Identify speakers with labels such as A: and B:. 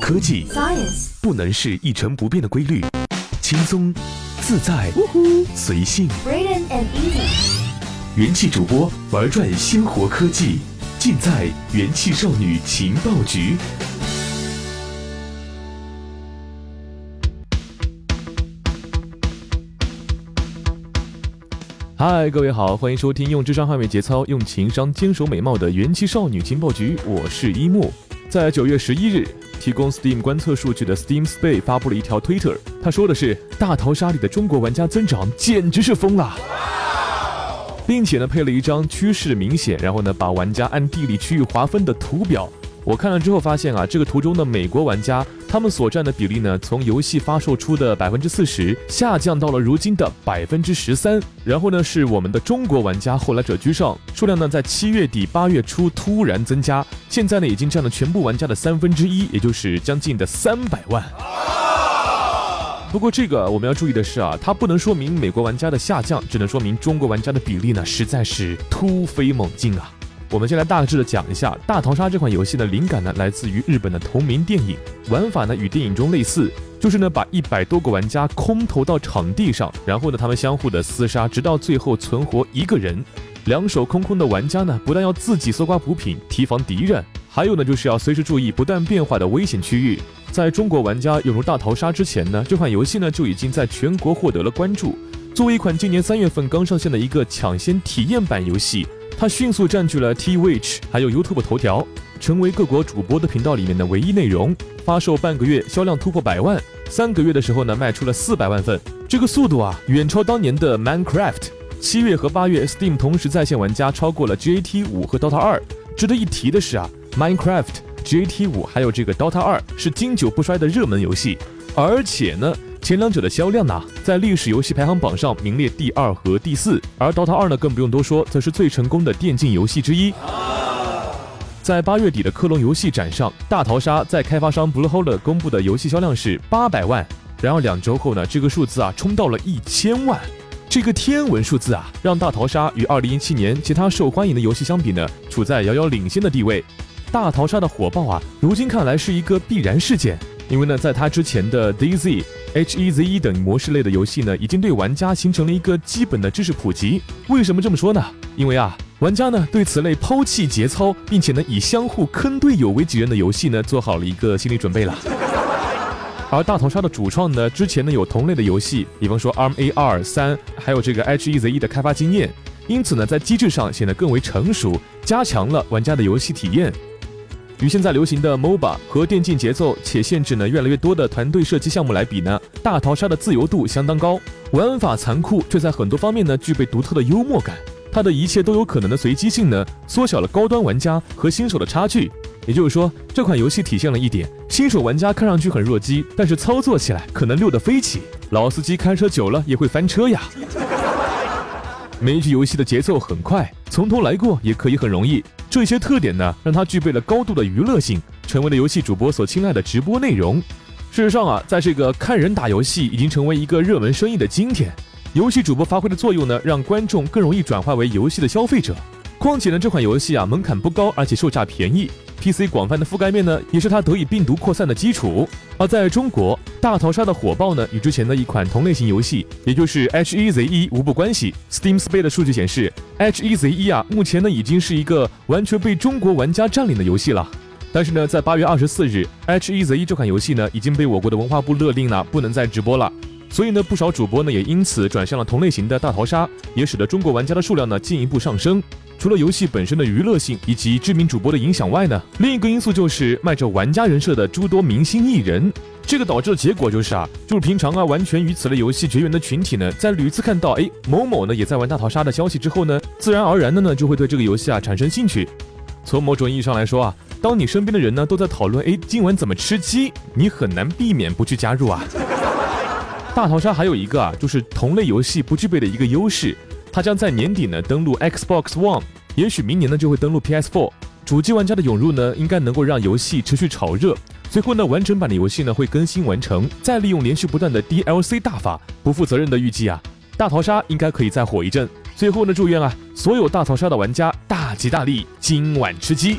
A: 科技
B: Science，
A: 不能是一成不变的规律，轻松、自在、随性。
B: Braden and Easy，
A: 元气主播玩转鲜活科技，尽在元气少女情报局。嗨，各位好，欢迎收听用智商捍卫节操，用情商坚守美貌的元气少女情报局，我是一木。在九月十一日，提供 Steam 观测数据的 Steam Spy 发布了一条推特，他说的是大逃杀里的中国玩家增长简直是疯了。并且呢，配了一张趋势明显，然后呢，把玩家按地理区域划分的图表。我看了之后发现啊，这个图中的美国玩家，他们所占的比例呢，从游戏发售出的百分之四十下降到了如今的百分之十三。然后呢，是我们的中国玩家后来者居上，数量呢在七月底八月初突然增加，现在呢已经占了全部玩家的三分之一，也就是将近的三百万。不过这个我们要注意的是啊，它不能说明美国玩家的下降，只能说明中国玩家的比例呢实在是突飞猛进啊。我们先来大致的讲一下《大逃杀》这款游戏的灵感呢，来自于日本的同名电影，玩法呢与电影中类似，就是呢把一百多个玩家空投到场地上，然后呢他们相互的厮杀，直到最后存活一个人。两手空空的玩家呢，不但要自己搜刮补品提防敌人，还有呢就是要随时注意不断变化的危险区域。在中国玩家涌入大逃杀之前呢，这款游戏呢就已经在全国获得了关注。作为一款今年三月份刚上线的一个抢先体验版游戏，它迅速占据了 Twitch 还有 YouTube 头条，成为各国主播的频道里面的唯一内容。发售半个月，销量突破百万，三个月的时候呢，卖出了四百万份，这个速度啊，远超当年的 Minecraft。七月和八月，Steam 同时在线玩家超过了 GAT 五和 DOTA 二。值得一提的是啊，Minecraft、GAT 五还有这个 DOTA 二是经久不衰的热门游戏，而且呢，前两者的销量呢，在历史游戏排行榜上名列第二和第四，而 DOTA 二呢，更不用多说，则是最成功的电竞游戏之一。在八月底的科隆游戏展上，《大逃杀》在开发商 Bluehole 公布的游戏销量是八百万，然后两周后呢，这个数字啊冲到了一千万。这个天文数字啊，让《大逃杀》与2017年其他受欢迎的游戏相比呢，处在遥遥领先的地位。《大逃杀》的火爆啊，如今看来是一个必然事件，因为呢，在它之前的 DZ、HEZE 等模式类的游戏呢，已经对玩家形成了一个基本的知识普及。为什么这么说呢？因为啊，玩家呢对此类抛弃节操，并且呢以相互坑队友为己任的游戏呢，做好了一个心理准备了。而大逃杀的主创呢，之前呢有同类的游戏，比方说 rmar 三，还有这个 HEZE 的开发经验，因此呢在机制上显得更为成熟，加强了玩家的游戏体验。与现在流行的 MOBA 和电竞节奏且限制呢越来越多的团队射击项目来比呢，大逃杀的自由度相当高，玩法残酷，却在很多方面呢具备独特的幽默感。它的一切都有可能的随机性呢，缩小了高端玩家和新手的差距。也就是说，这款游戏体现了一点：新手玩家看上去很弱鸡，但是操作起来可能溜得飞起。老司机开车久了也会翻车呀。每一局游戏的节奏很快，从头来过也可以很容易。这些特点呢，让它具备了高度的娱乐性，成为了游戏主播所青睐的直播内容。事实上啊，在这个看人打游戏已经成为一个热门生意的今天，游戏主播发挥的作用呢，让观众更容易转化为游戏的消费者。况且呢，这款游戏啊门槛不高，而且售价便宜，PC 广泛的覆盖面呢，也是它得以病毒扩散的基础。而在中国，大逃杀的火爆呢，与之前的一款同类型游戏，也就是 HEZE 无不关系。Steam Space 的数据显示，HEZE 啊，目前呢已经是一个完全被中国玩家占领的游戏了。但是呢，在八月二十四日，HEZE 这款游戏呢已经被我国的文化部勒令了，不能再直播了。所以呢，不少主播呢也因此转向了同类型的大逃杀，也使得中国玩家的数量呢进一步上升。除了游戏本身的娱乐性以及知名主播的影响外呢，另一个因素就是卖着玩家人设的诸多明星艺人。这个导致的结果就是啊，就是平常啊完全与此类游戏绝缘的群体呢，在屡次看到哎某某呢也在玩大逃杀的消息之后呢，自然而然的呢就会对这个游戏啊产生兴趣。从某种意义上来说啊，当你身边的人呢都在讨论哎今晚怎么吃鸡，你很难避免不去加入啊。大逃杀还有一个啊，就是同类游戏不具备的一个优势。它将在年底呢登陆 Xbox One，也许明年呢就会登陆 PS4。主机玩家的涌入呢，应该能够让游戏持续炒热。随后呢，完整版的游戏呢会更新完成，再利用连续不断的 DLC 大法。不负责任的预计啊，大逃杀应该可以再火一阵。最后呢，祝愿啊所有大逃杀的玩家大吉大利，今晚吃鸡。